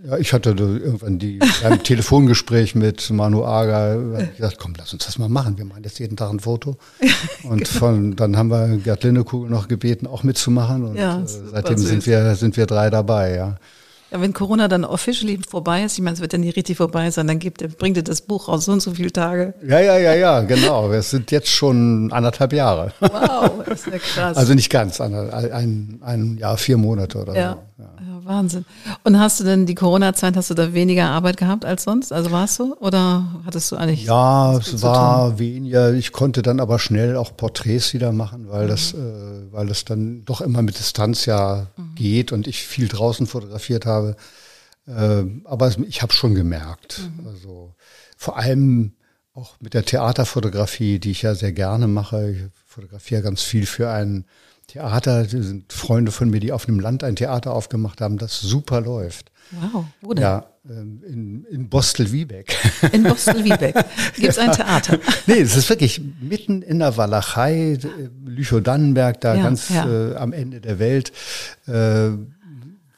Ja, ich hatte irgendwann die beim Telefongespräch mit Manu Aga gesagt, komm, lass uns das mal machen. Wir machen jetzt jeden Tag ein Foto. Und genau. von, dann haben wir Gerd Lindekugel noch gebeten, auch mitzumachen. Und ja, äh, seitdem sind wir, sind wir drei dabei, ja. Ja, wenn Corona dann officially vorbei ist, ich meine, es wird ja nicht richtig vorbei sein, dann gibt, bringt ihr das Buch raus, so und so viele Tage. Ja, ja, ja, ja, genau. Es sind jetzt schon anderthalb Jahre. Wow, das ist ja krass. Also nicht ganz, ein, ein, ein Jahr, vier Monate oder ja. so. Ja. ja, Wahnsinn. Und hast du denn die Corona-Zeit, hast du da weniger Arbeit gehabt als sonst? Also warst du oder hattest du eigentlich? Ja, es war weniger. Ich konnte dann aber schnell auch Porträts wieder machen, weil mhm. das, äh, weil das dann doch immer mit Distanz ja mhm. geht und ich viel draußen fotografiert habe. Äh, aber ich habe schon gemerkt. Mhm. Also vor allem auch mit der Theaterfotografie, die ich ja sehr gerne mache. Ich fotografiere ganz viel für ein Theater, das sind Freunde von mir, die auf einem Land ein Theater aufgemacht haben, das super läuft. Wow, wo denn? Ja, ähm, in, in Bostel-Wiebeck. In Bostel-Wiebeck gibt es ein Theater. nee, es ist wirklich mitten in der Walachei, Lüchow-Dannenberg, da Ja, ganz ja. Äh, am Ende der Welt, äh,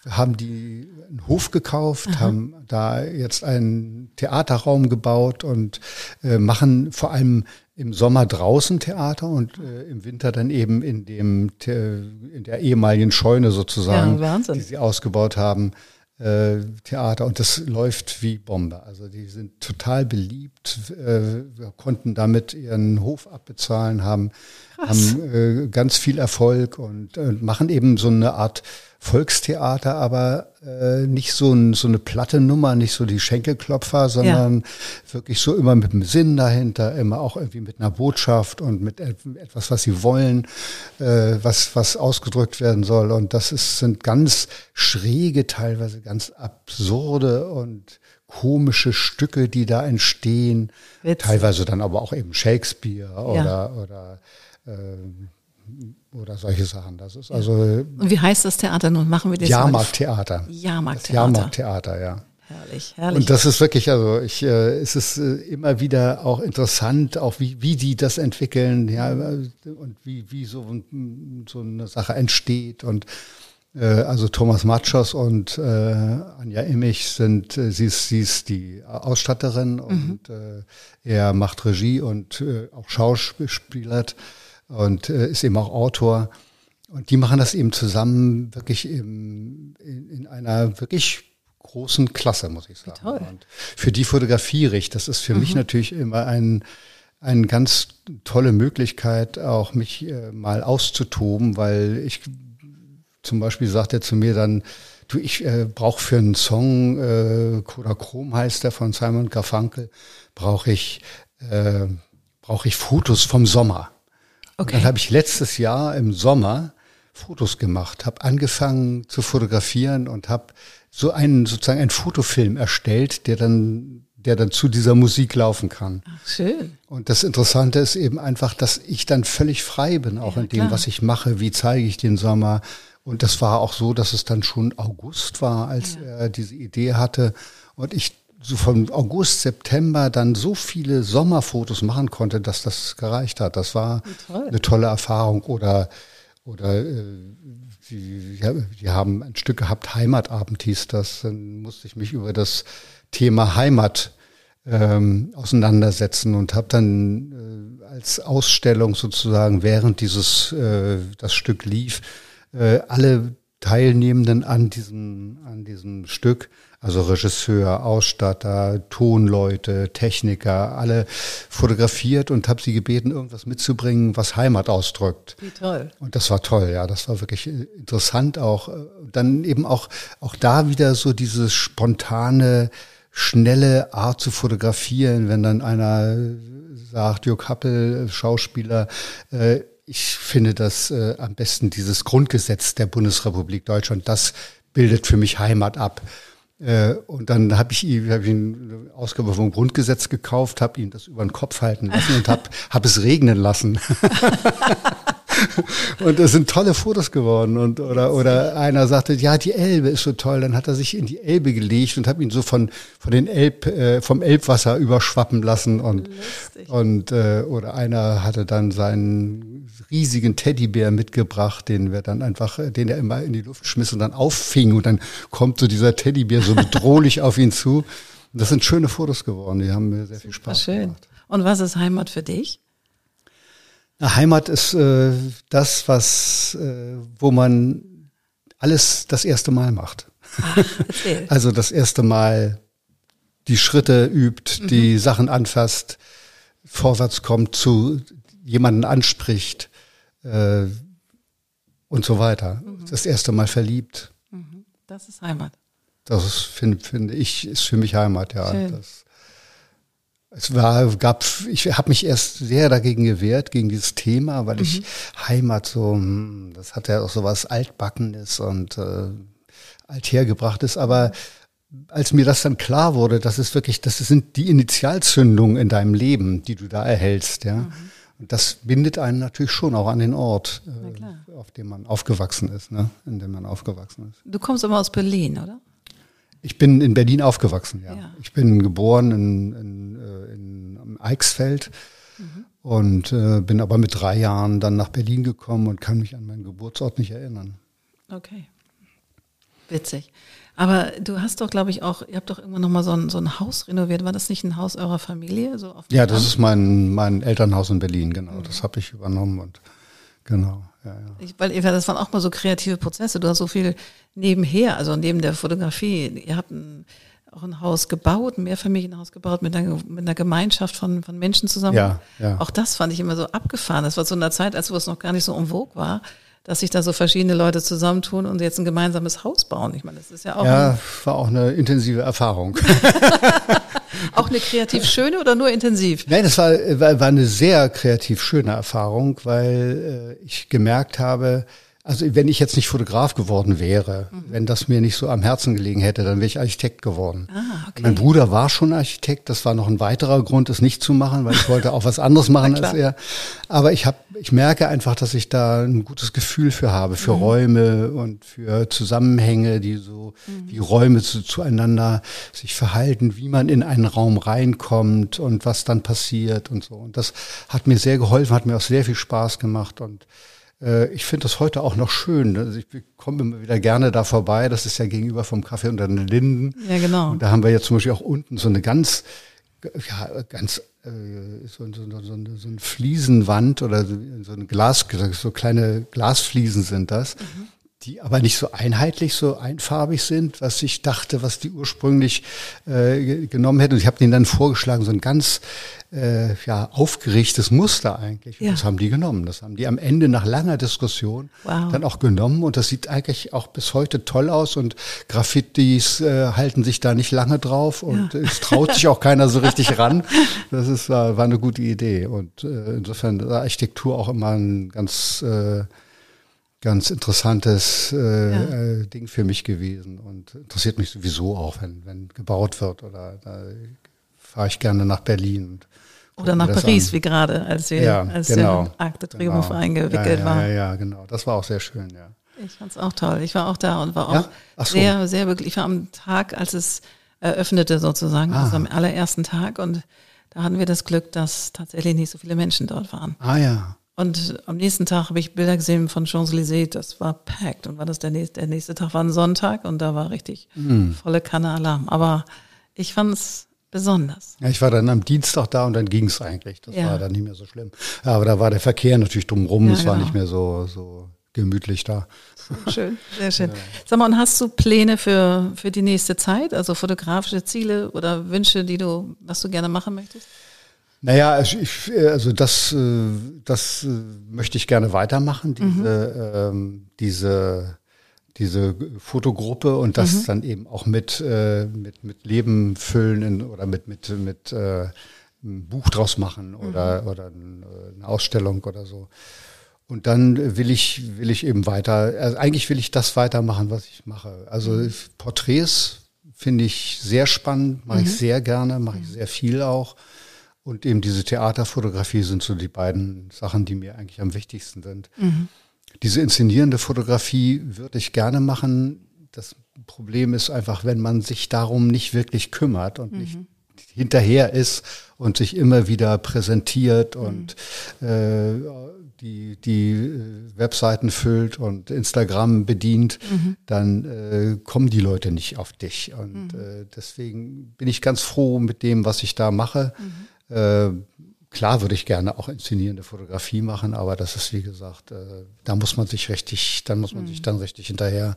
haben die einen Hof gekauft, haben da jetzt einen Theaterraum gebaut und äh, machen vor allem im Sommer draußen Theater und äh, im Winter dann eben in dem in der ehemaligen Scheune sozusagen, Ja, die sie ausgebaut haben, äh, Theater. Und das läuft wie Bombe. Also die sind total beliebt, äh, wir konnten damit ihren Hof abbezahlen, haben, haben äh, ganz viel Erfolg und äh, machen eben so eine Art Volkstheater, aber äh, nicht so, ein, so eine platte Nummer, nicht so die Schenkelklopfer, sondern wirklich so immer mit einem Sinn dahinter, immer auch irgendwie mit einer Botschaft und mit et- etwas, was sie wollen, äh, was, was ausgedrückt werden soll. Und das ist, sind ganz schräge, teilweise ganz absurde und komische Stücke, die da entstehen. Witzig. Teilweise dann aber auch eben Shakespeare oder, oder, ähm, oder solche Sachen. Das ist also Und wie heißt das Theater nun? Machen wir das Jahrmarkttheater. Jahrmarkttheater. Jahrmarkttheater, ja. Herrlich, herrlich. Und das ist wirklich, also ich, äh, es ist äh, immer wieder auch interessant, auch wie, wie die das entwickeln, ja, äh, und wie, wie so, so eine Sache entsteht. Und äh, also Thomas Matschos und äh, Anja Immich sind, äh, sie ist, sie ist die Ausstatterin und äh, er macht Regie und äh, auch Schauspielert und äh, ist eben auch Autor. Und die machen das eben zusammen wirklich im, in, in einer wirklich großen Klasse, muss ich sagen. toll. Und für die fotografiere ich. Das ist für mich natürlich immer ein, eine ganz tolle Möglichkeit, auch mich äh, mal auszutoben, weil ich zum Beispiel sagt er zu mir dann, du, ich äh, brauche für einen Song, äh, Kodachrom heißt der von Simon Garfunkel, brauche ich, äh, brauche ich Fotos vom Sommer. Und Okay. dann habe ich letztes Jahr im Sommer Fotos gemacht, habe angefangen zu fotografieren und habe so einen sozusagen einen Fotofilm erstellt, der dann der dann zu dieser Musik laufen kann. Ach, schön. Und das Interessante ist eben einfach, dass ich dann völlig frei bin, auch Ja, in dem, klar. was ich mache, wie zeige ich den Sommer. Und das war auch so, dass es dann schon August war, als er diese Idee hatte. Und ich so von August, September dann so viele Sommerfotos machen konnte, dass das gereicht hat. Das war toll. eine tolle Erfahrung. Oder, oder äh, die, ja, die haben ein Stück gehabt, Heimatabend hieß das. Dann musste ich mich über das Thema Heimat ähm, auseinandersetzen und habe dann äh, als Ausstellung sozusagen, während dieses äh, das Stück lief, äh, alle Teilnehmenden an diesem an diesem Stück, also Regisseur, Ausstatter, Tonleute, Techniker, alle fotografiert und habe sie gebeten, irgendwas mitzubringen, was Heimat ausdrückt. Wie toll. Und das war toll, ja, das war wirklich äh, interessant auch. Äh, Dann eben auch, auch da wieder so dieses spontane, schnelle Art zu fotografieren, wenn dann einer sagt, Jörg Happel, Schauspieler, äh, ich finde das äh, am besten dieses Grundgesetz der Bundesrepublik Deutschland, das bildet für mich Heimat ab. Äh, und dann habe ich, hab ich eine Ausgabe vom Grundgesetz gekauft, habe ihm das über den Kopf halten lassen und habe hab es regnen lassen. Und es sind tolle Fotos geworden. Und, oder, oder einer sagte, ja, die Elbe ist so toll. Dann hat er sich in die Elbe gelegt und habe ihn so von, von den Elb, äh, vom Elbwasser überschwappen lassen. Und, Lustig. und äh, oder einer hatte dann seinen riesigen Teddybär mitgebracht, den wir dann einfach, den er immer in die Luft schmiss und dann auffing. Und dann kommt so dieser Teddybär so bedrohlich auf ihn zu. Und das sind schöne Fotos geworden. Die haben mir sehr viel Spaß schön. gemacht. Und was ist Heimat für dich? Heimat ist äh, das, was, äh, wo man alles das erste Mal macht. Erzähl. Also das erste Mal die Schritte übt, die Sachen anfasst, vorwärts kommt, zu jemanden anspricht äh, und so weiter. Das erste Mal verliebt. Das ist Heimat. Das ist, finde finde ich, ist für mich Heimat, ja. Schön. Das, es war, gab, ich habe mich erst sehr dagegen gewehrt, gegen dieses Thema, weil ich Heimat so, hm, das hat ja auch so was Altbackenes und äh, althergebrachtes, aber als mir das dann klar wurde, dass es wirklich, das sind die Initialzündungen in deinem Leben, die du da erhältst, ja. Und das bindet einen natürlich schon auch an den Ort, äh, auf dem man aufgewachsen ist, ne? in dem man aufgewachsen ist. Du kommst aber aus Berlin, oder? Ich bin in Berlin aufgewachsen, ja. ja. Ich bin geboren in, in, äh, in Eichsfeld mhm. und äh, bin aber mit drei Jahren dann nach Berlin gekommen und kann mich an meinen Geburtsort nicht erinnern. Okay. Witzig. Aber du hast doch, glaube ich, auch, ihr habt doch irgendwann nochmal so ein, so ein Haus renoviert. War das nicht ein Haus eurer Familie? So ja, das Land? ist mein, mein Elternhaus in Berlin, genau. Mhm. Das habe ich übernommen und genau. Ja, ja. Ich, weil das waren auch mal so kreative Prozesse. Du hast so viel nebenher, also neben der Fotografie. Ihr habt ein, auch ein Haus gebaut, ein Mehrfamilienhaus gebaut mit einer, mit einer Gemeinschaft von, von Menschen zusammen. Ja, ja. Auch das fand ich immer so abgefahren. Das war so in der Zeit, als wo es noch gar nicht so en vogue war dass sich da so verschiedene Leute zusammentun und jetzt ein gemeinsames Haus bauen. Ich meine, das ist ja auch. Ja, war auch eine intensive Erfahrung. auch eine kreativ schöne oder nur intensiv? Nein, das war, war, eine sehr kreativ schöne Erfahrung, weil äh, ich gemerkt habe, also wenn ich jetzt nicht Fotograf geworden wäre, mhm. wenn das mir nicht so am Herzen gelegen hätte, dann wäre ich Architekt geworden. Ah, okay. Mein Bruder war schon Architekt, das war noch ein weiterer Grund, es nicht zu machen, weil ich wollte auch was anderes machen als er. Aber ich habe, ich merke einfach, dass ich da ein gutes Gefühl für habe, für mhm. Räume und für Zusammenhänge, die so, mhm. wie Räume zu, zueinander sich verhalten, wie man in einen Raum reinkommt und was dann passiert und so. Und das hat mir sehr geholfen, hat mir auch sehr viel Spaß gemacht und ich finde das heute auch noch schön. Also ich komme immer wieder gerne da vorbei. Das ist ja gegenüber vom Café unter den Linden. Ja, genau. Und da haben wir jetzt zum Beispiel auch unten so eine ganz, ja, ganz äh, so, so, so, so eine Fliesenwand oder so eine Glas, so kleine Glasfliesen sind das. Mhm die aber nicht so einheitlich, so einfarbig sind, was ich dachte, was die ursprünglich äh, genommen hätten. Und ich habe denen dann vorgeschlagen, so ein ganz äh, ja, aufgerichtetes Muster eigentlich. Und ja. das haben die genommen. Das haben die am Ende nach langer Diskussion wow. dann auch genommen. Und das sieht eigentlich auch bis heute toll aus. Und Graffitis äh, halten sich da nicht lange drauf. Und ja. es traut sich auch keiner so richtig ran. Das ist, war, war eine gute Idee. Und äh, insofern war Architektur auch immer ein ganz äh, ganz interessantes äh, ja. äh, Ding für mich gewesen und interessiert mich sowieso auch, wenn, wenn gebaut wird oder da fahre ich gerne nach Berlin. Oder nach Paris, an. wie gerade, als wir ja, als genau, der Arc de Triomphe genau. eingewickelt ja, waren. Ja, ja, genau. Das war auch sehr schön, ja. Ich fand es auch toll. Ich war auch da und war auch so. sehr, sehr wirklich. Ich war am Tag, als es eröffnete sozusagen, ah. also am allerersten Tag und da hatten wir das Glück, dass tatsächlich nicht so viele Menschen dort waren. Ah ja. Und am nächsten Tag habe ich Bilder gesehen von Champs-Élysées, das war packed. Und war das der nächste, der nächste Tag war ein Sonntag und da war richtig mhm. volle Kanne Alarm. Aber ich fand es besonders. Ja, ich war dann am Dienstag da und dann ging es eigentlich. Das ja. war dann nicht mehr so schlimm. Ja, aber da war der Verkehr natürlich drumherum, ja, es genau. war nicht mehr so, so gemütlich da. Schön, sehr schön. Ja. Sag mal, und hast du Pläne für, für die nächste Zeit? Also fotografische Ziele oder Wünsche, die du, was du gerne machen möchtest? Naja, also, ich, also das, äh, das äh, möchte ich gerne weitermachen, diese, mhm. ähm, diese, diese Fotogruppe und das mhm. dann eben auch mit, äh, mit, mit Leben füllen in, oder mit, mit, mit äh, ein Buch draus machen oder, mhm. oder eine Ausstellung oder so. Und dann will ich, will ich eben weiter, also eigentlich will ich das weitermachen, was ich mache. Also mhm. Porträts finde ich sehr spannend, mache ich mhm. sehr gerne, mache ich sehr viel auch. Und eben diese Theaterfotografie sind so die beiden Sachen, die mir eigentlich am wichtigsten sind. Mhm. Diese inszenierende Fotografie würde ich gerne machen. Das Problem ist einfach, wenn man sich darum nicht wirklich kümmert und mhm. nicht hinterher ist und sich immer wieder präsentiert mhm. und äh, die, die äh, Webseiten füllt und Instagram bedient, mhm. dann äh, kommen die Leute nicht auf dich. Und mhm. äh, deswegen bin ich ganz froh mit dem, was ich da mache. Mhm. Äh, klar würde ich gerne auch inszenierende Fotografie machen, aber das ist wie gesagt, äh, da muss man sich richtig, dann muss man mhm. sich dann richtig hinterher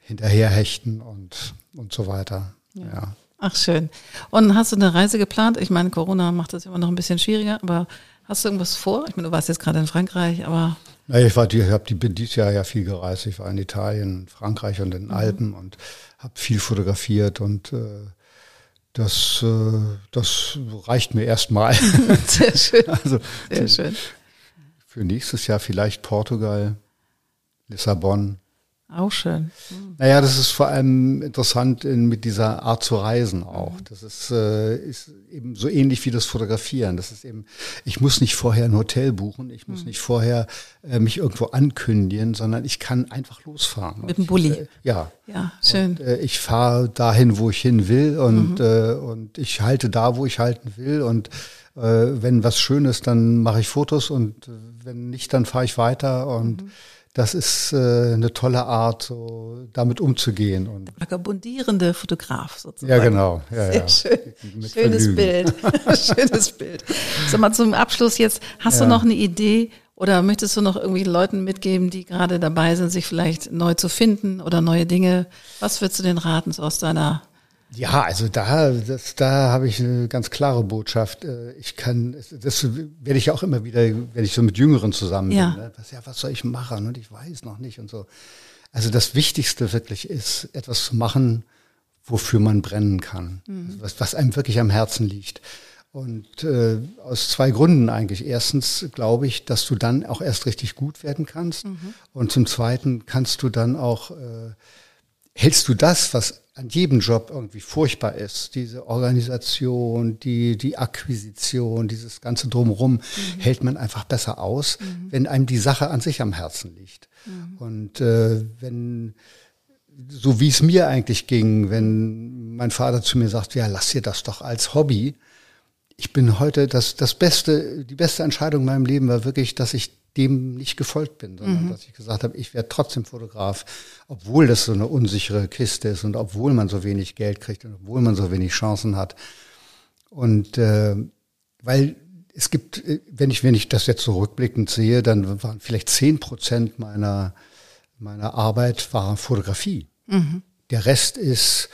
hinterher hechten und und so weiter. Ja. ja. Ach schön. Und hast du eine Reise geplant? Ich meine, Corona macht das immer noch ein bisschen schwieriger, aber hast du irgendwas vor? Ich meine, du warst jetzt gerade in Frankreich, aber ja, ich war, ich habe dieses Jahr ja viel gereist. Ich war in Italien, Frankreich und in den mhm. Alpen und habe viel fotografiert und äh, das, äh, das reicht mir erstmal. Sehr schön. Also, Sehr schön. Für nächstes Jahr vielleicht Portugal, Lissabon. Auch schön. Mhm. Naja, das ist vor allem interessant in, mit dieser Art zu reisen auch. Mhm. Das ist, äh, ist eben so ähnlich wie das Fotografieren. Das ist eben, ich muss nicht vorher ein Hotel buchen, ich muss mhm. nicht vorher äh, mich irgendwo ankündigen, sondern ich kann einfach losfahren. Mit dem Bulli. Äh, ja. Ja, schön. Und, äh, ich fahre dahin, wo ich hin will und, mhm. äh, und ich halte da, wo ich halten will und äh, wenn was schön ist, dann mache ich Fotos und äh, wenn nicht, dann fahre ich weiter und mhm das ist äh, eine tolle Art, so damit umzugehen. Und Vagabundierende Fotograf sozusagen. Ja, genau. Ja, Sehr ja. schön. Schönes Bild. Schönes Bild. Sag mal zum Abschluss jetzt, hast ja. du noch eine Idee oder möchtest du noch irgendwie Leuten mitgeben, die gerade dabei sind, sich vielleicht neu zu finden oder neue Dinge? Was würdest du denn raten so aus deiner ja, also da, das, da habe ich eine ganz klare Botschaft. Äh, ich kann, das werde ich auch immer wieder, wenn ich so mit Jüngeren zusammen ja. bin. Ne? Was, ja, was soll ich machen? Und ich weiß noch nicht und so. Also das Wichtigste wirklich ist, etwas zu machen, wofür man brennen kann, mhm. was, was einem wirklich am Herzen liegt. Und äh, aus zwei Gründen eigentlich. Erstens glaube ich, dass du dann auch erst richtig gut werden kannst. Mhm. Und zum Zweiten kannst du dann auch, äh, hältst du das, was an jedem Job irgendwie furchtbar ist. Diese Organisation, die, die Akquisition, dieses ganze Drumherum mhm. hält man einfach besser aus, mhm. wenn einem die Sache an sich am Herzen liegt. Mhm. Und äh, wenn, so wie es mir eigentlich ging, wenn mein Vater zu mir sagt, ja, lass dir das doch als Hobby. Ich bin heute, das, das beste, die beste Entscheidung in meinem Leben war wirklich, dass ich dem nicht gefolgt bin, sondern mhm. dass ich gesagt habe, ich werde trotzdem Fotograf, obwohl das so eine unsichere Kiste ist und obwohl man so wenig Geld kriegt und obwohl man so wenig Chancen hat. Und äh, weil es gibt, äh, wenn ich, wenn ich das jetzt so rückblickend sehe, dann waren vielleicht zehn Prozent meiner, meiner Arbeit war Fotografie. Mhm. Der Rest ist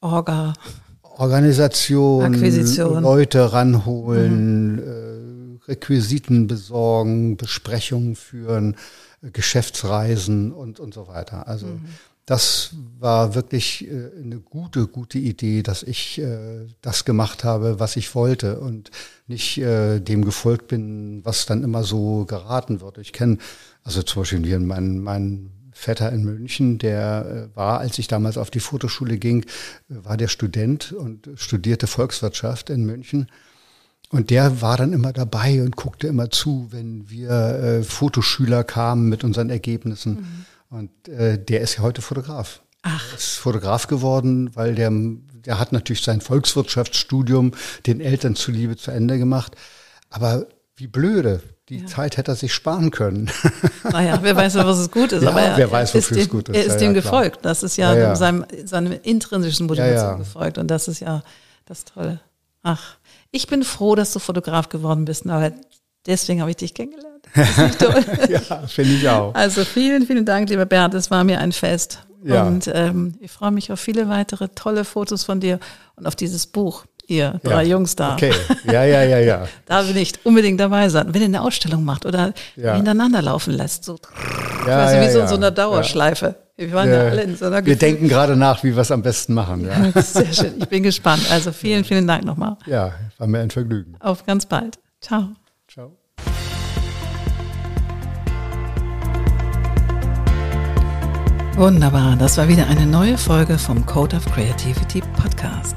Orga. Organisation, Akquisition. Leute ranholen, mhm. äh, Requisiten besorgen, Besprechungen führen, Geschäftsreisen und, und so weiter. Also mhm. das war wirklich äh, eine gute, gute Idee, dass ich äh, das gemacht habe, was ich wollte und nicht äh, dem gefolgt bin, was dann immer so geraten wird. Ich kenne, also zum Beispiel hier mein, mein Vetter in München, der war, als ich damals auf die Fotoschule ging, war der Student und studierte Volkswirtschaft in München. Und der war dann immer dabei und guckte immer zu, wenn wir äh, Fotoschüler kamen mit unseren Ergebnissen. Mhm. Und äh, der ist ja heute Fotograf. Ach. Er ist Fotograf geworden, weil der, der hat natürlich sein Volkswirtschaftsstudium den Eltern zuliebe zu Ende gemacht. Aber wie blöde. Die ja. Zeit hätte er sich sparen können. Naja, wer weiß, was es gut ist. Ja, aber er, wer weiß, wofür es gut ist. Er ist ja, dem gefolgt. Das ist ja, Seinem, seinem intrinsischen Motivation gefolgt. Und das ist ja das Tolle. Ach. Ich bin froh, dass du Fotograf geworden bist, aber deswegen habe ich dich kennengelernt. ja, finde ich auch. Also vielen, vielen Dank, lieber Bernd. Es war mir ein Fest. Ja. Und ähm, ich freue mich auf viele weitere tolle Fotos von dir und auf dieses Buch. Ihr drei ja. Jungs da. Okay, ja, ja, ja, ja. da will ich unbedingt dabei sein. Wenn ihr eine Ausstellung macht oder ja. hintereinander laufen lässt, so, ja, weißt du, wie so in so einer Dauerschleife. Wir waren ja, alle in so einer Wir denken gerade nach, wie wir es am besten machen. Ja. Sehr schön. Ich bin gespannt. Also vielen, vielen Dank nochmal. Ja, war mir ein Vergnügen. Auf ganz bald. Ciao. Ciao. Wunderbar, das war wieder eine neue Folge vom Code of Creativity Podcast.